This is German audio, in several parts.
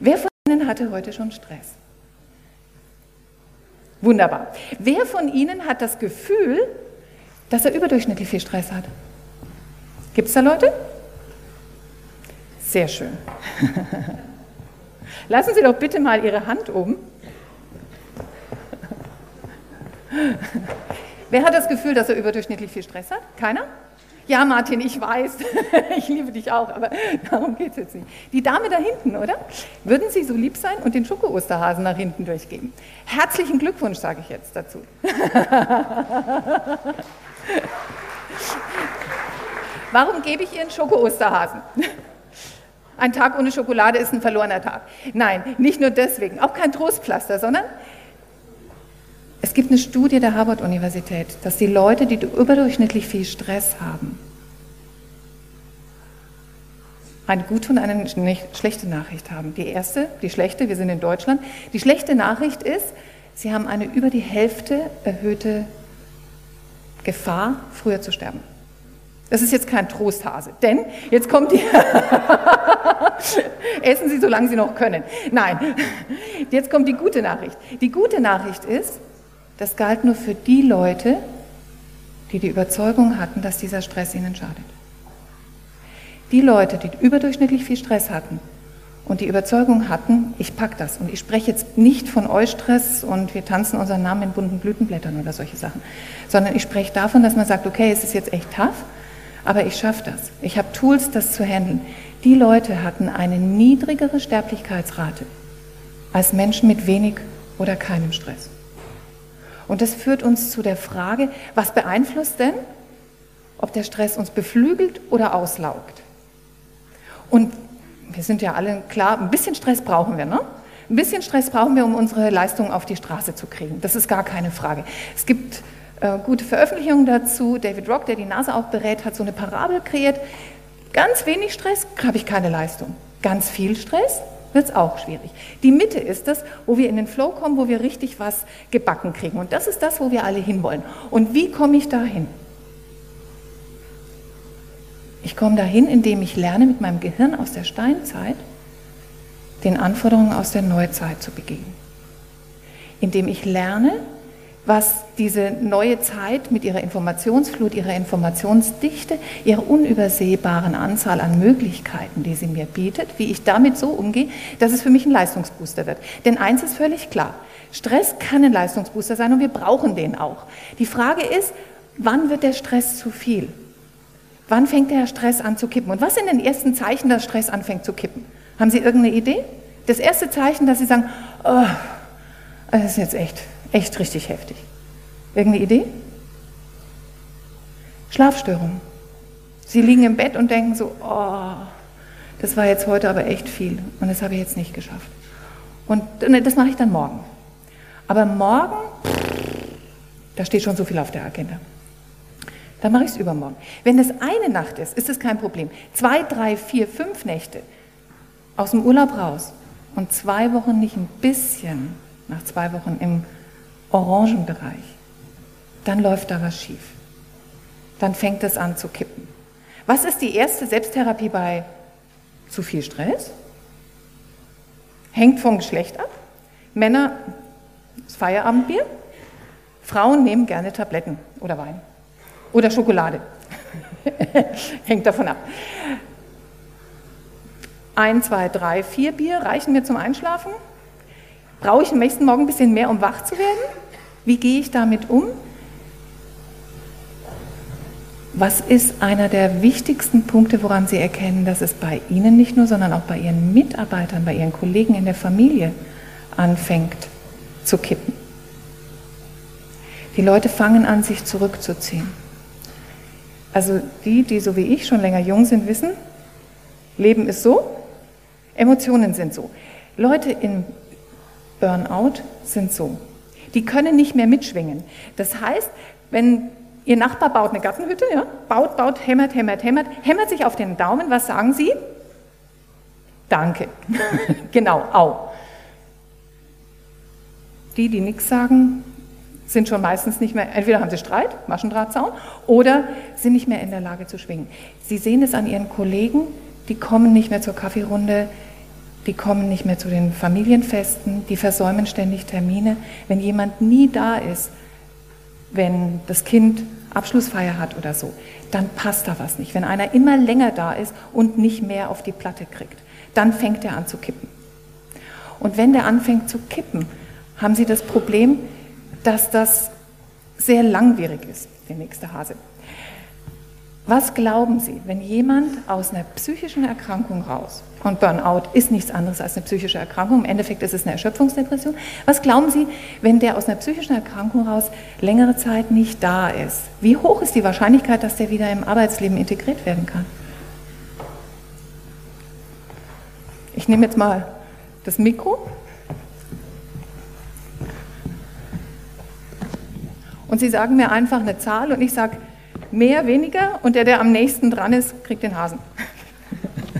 Wer von Ihnen hatte heute schon Stress? Wunderbar. Wer von Ihnen hat das Gefühl, dass er überdurchschnittlich viel Stress hat? Gibt es da Leute? Sehr schön. Lassen Sie doch bitte mal Ihre Hand oben. Wer hat das Gefühl, dass er überdurchschnittlich viel Stress hat? Keiner? Ja, Martin, ich weiß, ich liebe dich auch, aber darum geht es jetzt nicht. Die Dame da hinten, oder? Würden Sie so lieb sein und den Schoko-Osterhasen nach hinten durchgeben? Herzlichen Glückwunsch, sage ich jetzt dazu. Warum gebe ich Ihren Schoko-Osterhasen? Ein Tag ohne Schokolade ist ein verlorener Tag. Nein, nicht nur deswegen, auch kein Trostpflaster, sondern es gibt eine Studie der Harvard-Universität, dass die Leute, die überdurchschnittlich viel Stress haben, eine gute und eine schlechte Nachricht haben. Die erste, die schlechte, wir sind in Deutschland. Die schlechte Nachricht ist, sie haben eine über die Hälfte erhöhte Gefahr, früher zu sterben. Das ist jetzt kein Trosthase, denn jetzt kommt die. Essen Sie, solange Sie noch können. Nein, jetzt kommt die gute Nachricht. Die gute Nachricht ist, das galt nur für die Leute, die die Überzeugung hatten, dass dieser Stress ihnen schadet. Die Leute, die überdurchschnittlich viel Stress hatten und die Überzeugung hatten, ich pack das und ich spreche jetzt nicht von Eustress und wir tanzen unseren Namen in bunten Blütenblättern oder solche Sachen, sondern ich spreche davon, dass man sagt, okay, es ist jetzt echt tough, aber ich schaffe das. Ich habe Tools, das zu handeln. Die Leute hatten eine niedrigere Sterblichkeitsrate als Menschen mit wenig oder keinem Stress. Und das führt uns zu der Frage, was beeinflusst denn, ob der Stress uns beflügelt oder auslaugt? Und wir sind ja alle klar, ein bisschen Stress brauchen wir, ne? Ein bisschen Stress brauchen wir, um unsere Leistungen auf die Straße zu kriegen. Das ist gar keine Frage. Es gibt äh, gute Veröffentlichungen dazu. David Rock, der die NASA auch berät, hat so eine Parabel kreiert. Ganz wenig Stress, habe ich keine Leistung. Ganz viel Stress, wird es auch schwierig. Die Mitte ist das, wo wir in den Flow kommen, wo wir richtig was gebacken kriegen. Und das ist das, wo wir alle hinwollen. Und wie komme ich dahin? Ich komme dahin, indem ich lerne, mit meinem Gehirn aus der Steinzeit den Anforderungen aus der Neuzeit zu begegnen. Indem ich lerne, was diese neue Zeit mit ihrer Informationsflut, ihrer Informationsdichte, ihrer unübersehbaren Anzahl an Möglichkeiten, die sie mir bietet, wie ich damit so umgehe, dass es für mich ein Leistungsbooster wird. Denn eins ist völlig klar, Stress kann ein Leistungsbooster sein und wir brauchen den auch. Die Frage ist, wann wird der Stress zu viel? Wann fängt der Stress an zu kippen? Und was sind denn die ersten Zeichen, dass Stress anfängt zu kippen? Haben Sie irgendeine Idee? Das erste Zeichen, dass Sie sagen, oh, das ist jetzt echt Echt richtig heftig. Irgendeine Idee? Schlafstörungen. Sie liegen im Bett und denken so, oh, das war jetzt heute aber echt viel und das habe ich jetzt nicht geschafft. Und ne, das mache ich dann morgen. Aber morgen, da steht schon so viel auf der Agenda. Dann mache ich es übermorgen. Wenn das eine Nacht ist, ist es kein Problem. Zwei, drei, vier, fünf Nächte aus dem Urlaub raus und zwei Wochen nicht ein bisschen, nach zwei Wochen im orangen Bereich, dann läuft da was schief. Dann fängt es an zu kippen. Was ist die erste Selbsttherapie bei zu viel Stress? Hängt vom Geschlecht ab. Männer das Feierabendbier. Frauen nehmen gerne Tabletten oder Wein oder Schokolade. Hängt davon ab. Ein, zwei, drei, vier Bier reichen mir zum Einschlafen. Brauche ich am nächsten Morgen ein bisschen mehr, um wach zu werden? Wie gehe ich damit um? Was ist einer der wichtigsten Punkte, woran Sie erkennen, dass es bei Ihnen nicht nur, sondern auch bei Ihren Mitarbeitern, bei Ihren Kollegen in der Familie anfängt zu kippen? Die Leute fangen an, sich zurückzuziehen. Also die, die so wie ich schon länger jung sind, wissen, Leben ist so, Emotionen sind so. Leute in Burnout sind so. Die können nicht mehr mitschwingen. Das heißt, wenn Ihr Nachbar baut eine Gartenhütte, ja, baut, baut, hämmert, hämmert, hämmert, hämmert sich auf den Daumen, was sagen Sie? Danke. genau, au. Die, die nichts sagen, sind schon meistens nicht mehr, entweder haben sie Streit, Maschendrahtzaun, oder sind nicht mehr in der Lage zu schwingen. Sie sehen es an ihren Kollegen, die kommen nicht mehr zur Kaffeerunde, die kommen nicht mehr zu den Familienfesten, die versäumen ständig Termine. Wenn jemand nie da ist, wenn das Kind Abschlussfeier hat oder so, dann passt da was nicht. Wenn einer immer länger da ist und nicht mehr auf die Platte kriegt, dann fängt er an zu kippen. Und wenn der anfängt zu kippen, haben Sie das Problem, dass das sehr langwierig ist, der nächste Hase. Was glauben Sie, wenn jemand aus einer psychischen Erkrankung raus, und Burnout ist nichts anderes als eine psychische Erkrankung, im Endeffekt ist es eine Erschöpfungsdepression, was glauben Sie, wenn der aus einer psychischen Erkrankung raus längere Zeit nicht da ist? Wie hoch ist die Wahrscheinlichkeit, dass der wieder im Arbeitsleben integriert werden kann? Ich nehme jetzt mal das Mikro. Und Sie sagen mir einfach eine Zahl und ich sage, mehr, weniger und der, der am nächsten dran ist, kriegt den Hasen.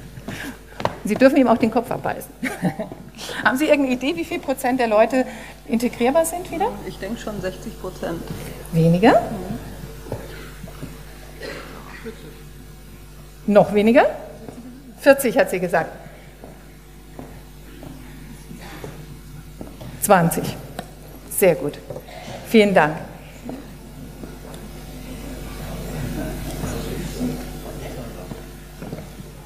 Sie dürfen ihm auch den Kopf abbeißen. Haben Sie irgendeine Idee, wie viel Prozent der Leute integrierbar sind wieder? Ich denke schon 60 Prozent. Weniger? Mhm. Noch weniger? 40 hat sie gesagt. 20. Sehr gut. Vielen Dank.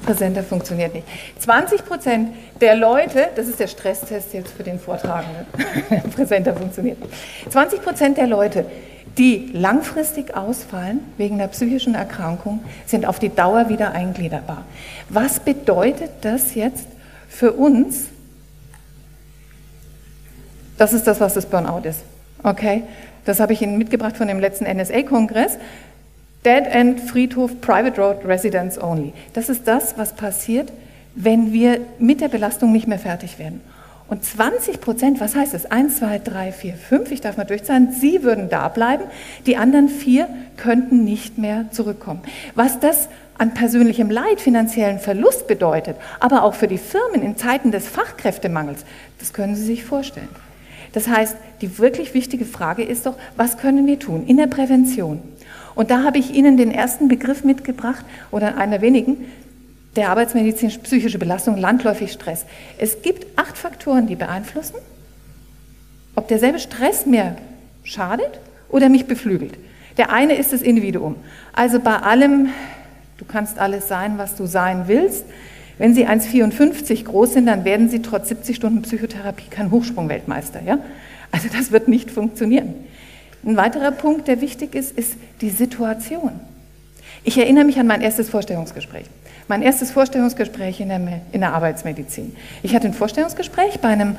Präsenter funktioniert nicht. 20 Prozent der Leute, das ist der Stresstest jetzt für den Vortragenden, Präsenter funktioniert nicht. 20 Prozent der Leute, die langfristig ausfallen wegen einer psychischen Erkrankung, sind auf die Dauer wieder eingliederbar. Was bedeutet das jetzt für uns? Das ist das, was das Burnout ist. Okay? Das habe ich Ihnen mitgebracht von dem letzten NSA-Kongress. Dead End Friedhof Private Road Residence Only. Das ist das, was passiert, wenn wir mit der Belastung nicht mehr fertig werden. Und 20 Prozent, was heißt das? 1, 2, 3, 4, 5, ich darf mal durchzahlen, sie würden da bleiben, die anderen vier könnten nicht mehr zurückkommen. Was das an persönlichem Leid, finanziellen Verlust bedeutet, aber auch für die Firmen in Zeiten des Fachkräftemangels, das können Sie sich vorstellen. Das heißt, die wirklich wichtige Frage ist doch, was können wir tun in der Prävention? Und da habe ich Ihnen den ersten Begriff mitgebracht, oder einer wenigen, der arbeitsmedizinisch psychische Belastung, landläufig Stress. Es gibt acht Faktoren, die beeinflussen, ob derselbe Stress mir schadet oder mich beflügelt. Der eine ist das Individuum. Also bei allem, du kannst alles sein, was du sein willst. Wenn Sie 1,54 groß sind, dann werden Sie trotz 70 Stunden Psychotherapie kein Hochsprungweltmeister. Ja? Also das wird nicht funktionieren. Ein weiterer Punkt, der wichtig ist, ist die Situation. Ich erinnere mich an mein erstes Vorstellungsgespräch. Mein erstes Vorstellungsgespräch in der, in der Arbeitsmedizin. Ich hatte ein Vorstellungsgespräch bei einem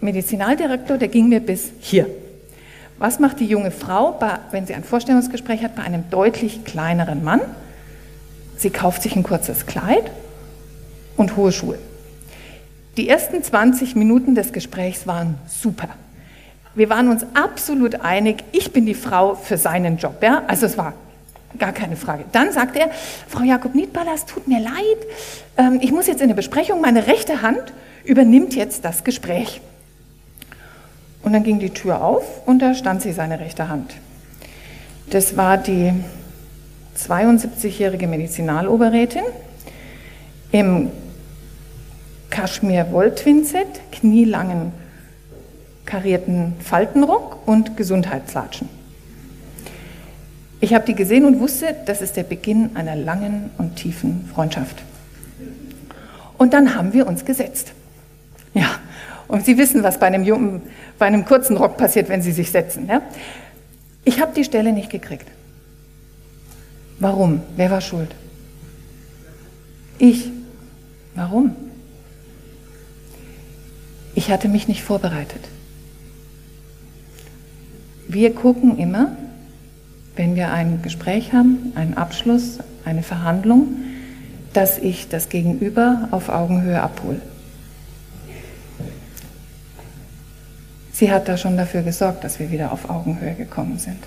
Medizinaldirektor, der ging mir bis hier. Was macht die junge Frau, bei, wenn sie ein Vorstellungsgespräch hat, bei einem deutlich kleineren Mann? Sie kauft sich ein kurzes Kleid und hohe Schuhe. Die ersten 20 Minuten des Gesprächs waren super. Wir waren uns absolut einig, ich bin die Frau für seinen Job. Ja? Also es war gar keine Frage. Dann sagt er, Frau Jakob Niedballer, es tut mir leid, ähm, ich muss jetzt in eine Besprechung, meine rechte Hand übernimmt jetzt das Gespräch. Und dann ging die Tür auf und da stand sie, seine rechte Hand. Das war die 72-jährige Medizinaloberrätin im Kaschmir-Wolltwinset, knielangen karierten Faltenrock und Gesundheitslatschen. Ich habe die gesehen und wusste, das ist der Beginn einer langen und tiefen Freundschaft. Und dann haben wir uns gesetzt. Ja, und Sie wissen, was bei einem, jungen, bei einem kurzen Rock passiert, wenn Sie sich setzen. Ja? Ich habe die Stelle nicht gekriegt. Warum? Wer war schuld? Ich. Warum? Ich hatte mich nicht vorbereitet. Wir gucken immer, wenn wir ein Gespräch haben, einen Abschluss, eine Verhandlung, dass ich das Gegenüber auf Augenhöhe abhole. Sie hat da schon dafür gesorgt, dass wir wieder auf Augenhöhe gekommen sind.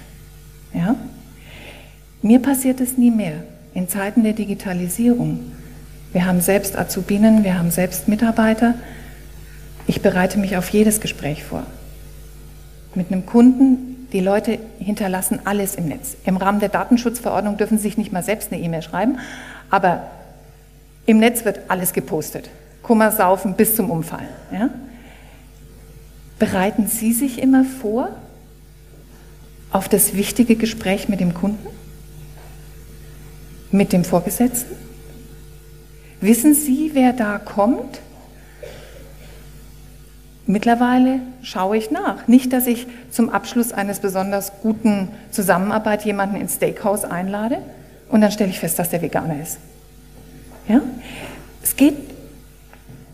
Ja? Mir passiert es nie mehr. In Zeiten der Digitalisierung. Wir haben selbst Azubinen, wir haben selbst Mitarbeiter. Ich bereite mich auf jedes Gespräch vor. Mit einem Kunden, die Leute hinterlassen alles im Netz. Im Rahmen der Datenschutzverordnung dürfen sie sich nicht mal selbst eine E-Mail schreiben, aber im Netz wird alles gepostet. Kummer, Saufen bis zum Umfallen. Ja? Bereiten Sie sich immer vor auf das wichtige Gespräch mit dem Kunden? Mit dem Vorgesetzten? Wissen Sie, wer da kommt? Mittlerweile schaue ich nach. Nicht, dass ich zum Abschluss eines besonders guten Zusammenarbeit jemanden ins Steakhouse einlade und dann stelle ich fest, dass der Veganer ist. Ja? Es geht,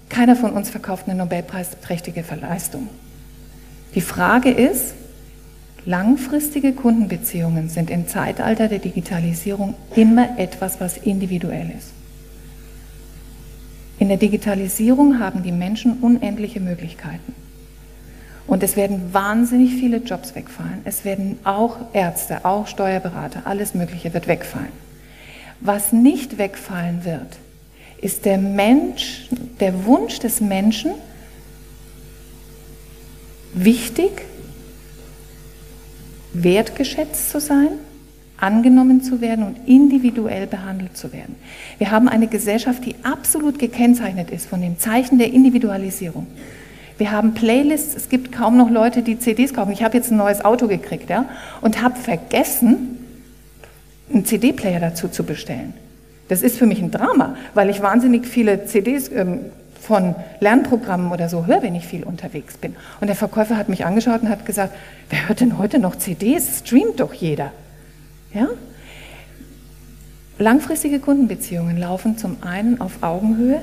keiner von uns verkauft eine Nobelpreisträchtige Leistung. Die Frage ist, langfristige Kundenbeziehungen sind im Zeitalter der Digitalisierung immer etwas, was individuell ist. In der Digitalisierung haben die Menschen unendliche Möglichkeiten. Und es werden wahnsinnig viele Jobs wegfallen. Es werden auch Ärzte, auch Steuerberater, alles Mögliche wird wegfallen. Was nicht wegfallen wird, ist der Mensch, der Wunsch des Menschen, wichtig, wertgeschätzt zu sein, angenommen zu werden und individuell behandelt zu werden. Wir haben eine Gesellschaft, die absolut gekennzeichnet ist von dem Zeichen der Individualisierung. Wir haben Playlists, es gibt kaum noch Leute, die CDs kaufen. Ich habe jetzt ein neues Auto gekriegt ja, und habe vergessen, einen CD-Player dazu zu bestellen. Das ist für mich ein Drama, weil ich wahnsinnig viele CDs ähm, von Lernprogrammen oder so höre, wenn ich viel unterwegs bin. Und der Verkäufer hat mich angeschaut und hat gesagt, wer hört denn heute noch CDs? Streamt doch jeder. Ja? Langfristige Kundenbeziehungen laufen zum einen auf Augenhöhe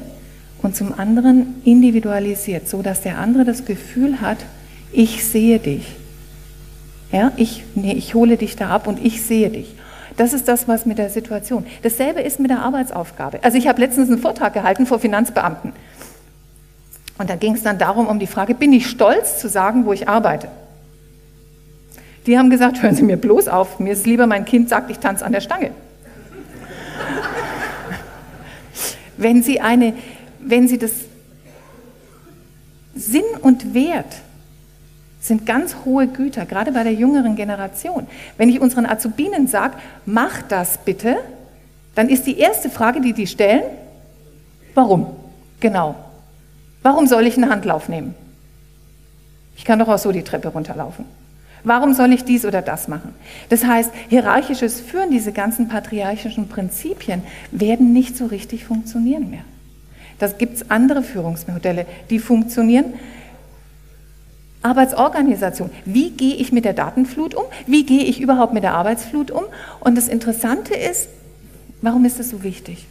und zum anderen individualisiert, so dass der andere das Gefühl hat, ich sehe dich. Ja, ich, nee, ich hole dich da ab und ich sehe dich. Das ist das, was mit der Situation. Dasselbe ist mit der Arbeitsaufgabe. Also ich habe letztens einen Vortrag gehalten vor Finanzbeamten. Und da ging es dann darum, um die Frage, bin ich stolz zu sagen, wo ich arbeite? Die haben gesagt, hören Sie mir bloß auf, mir ist lieber, mein Kind sagt, ich tanze an der Stange. wenn Sie eine, wenn Sie das Sinn und Wert sind ganz hohe Güter, gerade bei der jüngeren Generation. Wenn ich unseren Azubinen sage, mach das bitte, dann ist die erste Frage, die die stellen, warum? Genau. Warum soll ich einen Handlauf nehmen? Ich kann doch auch so die Treppe runterlaufen. Warum soll ich dies oder das machen? Das heißt, hierarchisches Führen, diese ganzen patriarchischen Prinzipien werden nicht so richtig funktionieren mehr. Da gibt es andere Führungsmodelle, die funktionieren. Arbeitsorganisation. Wie gehe ich mit der Datenflut um? Wie gehe ich überhaupt mit der Arbeitsflut um? Und das Interessante ist, warum ist das so wichtig?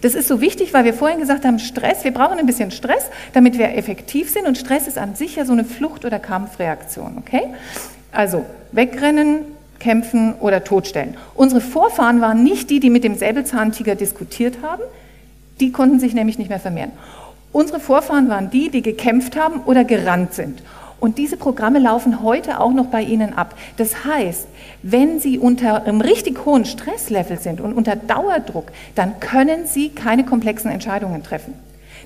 Das ist so wichtig, weil wir vorhin gesagt haben, Stress, wir brauchen ein bisschen Stress, damit wir effektiv sind und Stress ist an sich ja so eine Flucht- oder Kampfreaktion, okay? Also wegrennen, kämpfen oder totstellen. Unsere Vorfahren waren nicht die, die mit dem Säbelzahntiger diskutiert haben, die konnten sich nämlich nicht mehr vermehren. Unsere Vorfahren waren die, die gekämpft haben oder gerannt sind. Und diese Programme laufen heute auch noch bei Ihnen ab. Das heißt, wenn Sie unter einem richtig hohen Stresslevel sind und unter Dauerdruck, dann können Sie keine komplexen Entscheidungen treffen.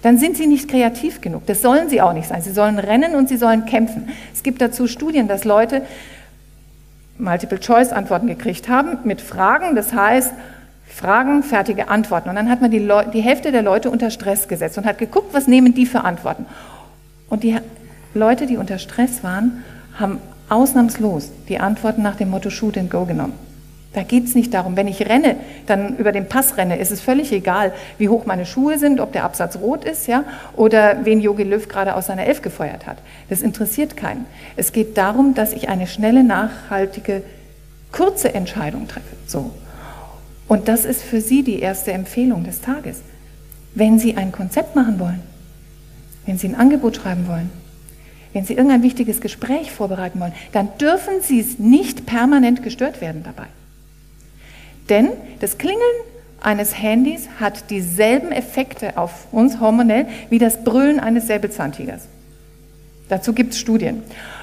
Dann sind Sie nicht kreativ genug. Das sollen Sie auch nicht sein. Sie sollen rennen und Sie sollen kämpfen. Es gibt dazu Studien, dass Leute Multiple-Choice-Antworten gekriegt haben mit Fragen. Das heißt, Fragen, fertige Antworten. Und dann hat man die, die Hälfte der Leute unter Stress gesetzt und hat geguckt, was nehmen die für Antworten. Und die Leute, die unter Stress waren, haben ausnahmslos die Antworten nach dem Motto Shoot and Go genommen. Da geht es nicht darum, wenn ich renne, dann über den Pass renne, ist es völlig egal, wie hoch meine Schuhe sind, ob der Absatz rot ist, ja, oder wen Jogi Löw gerade aus seiner Elf gefeuert hat. Das interessiert keinen. Es geht darum, dass ich eine schnelle, nachhaltige, kurze Entscheidung treffe. So. Und das ist für Sie die erste Empfehlung des Tages. Wenn Sie ein Konzept machen wollen, wenn Sie ein Angebot schreiben wollen, wenn Sie irgendein wichtiges Gespräch vorbereiten wollen, dann dürfen Sie es nicht permanent gestört werden dabei. Denn das Klingeln eines Handys hat dieselben Effekte auf uns hormonell wie das Brüllen eines Säbelzahntigers. Dazu gibt es Studien.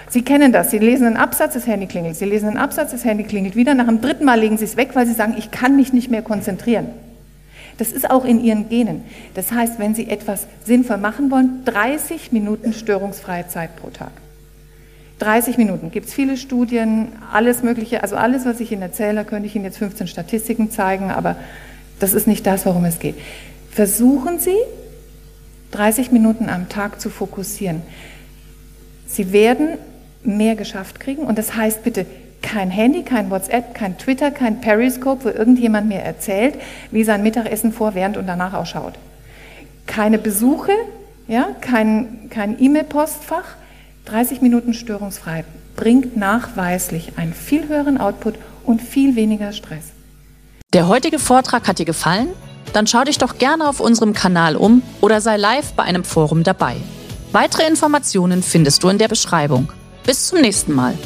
Sie kennen das. Sie lesen einen Absatz, das Handy klingelt. Sie lesen einen Absatz, das Handy klingelt wieder. Nach dem dritten Mal legen Sie es weg, weil Sie sagen, ich kann mich nicht mehr konzentrieren. Das ist auch in Ihren Genen. Das heißt, wenn Sie etwas sinnvoll machen wollen, 30 Minuten störungsfreie Zeit pro Tag. 30 Minuten. Gibt es viele Studien, alles Mögliche. Also alles, was ich Ihnen erzähle, könnte ich Ihnen jetzt 15 Statistiken zeigen, aber das ist nicht das, worum es geht. Versuchen Sie, 30 Minuten am Tag zu fokussieren. Sie werden mehr geschafft kriegen und das heißt bitte kein Handy, kein WhatsApp, kein Twitter, kein Periscope, wo irgendjemand mir erzählt, wie sein Mittagessen vor, während und danach ausschaut. Keine Besuche, ja, kein, kein E-Mail-Postfach, 30 Minuten störungsfrei bringt nachweislich einen viel höheren Output und viel weniger Stress. Der heutige Vortrag hat dir gefallen? Dann schau dich doch gerne auf unserem Kanal um oder sei live bei einem Forum dabei. Weitere Informationen findest du in der Beschreibung. Bis zum nächsten Mal.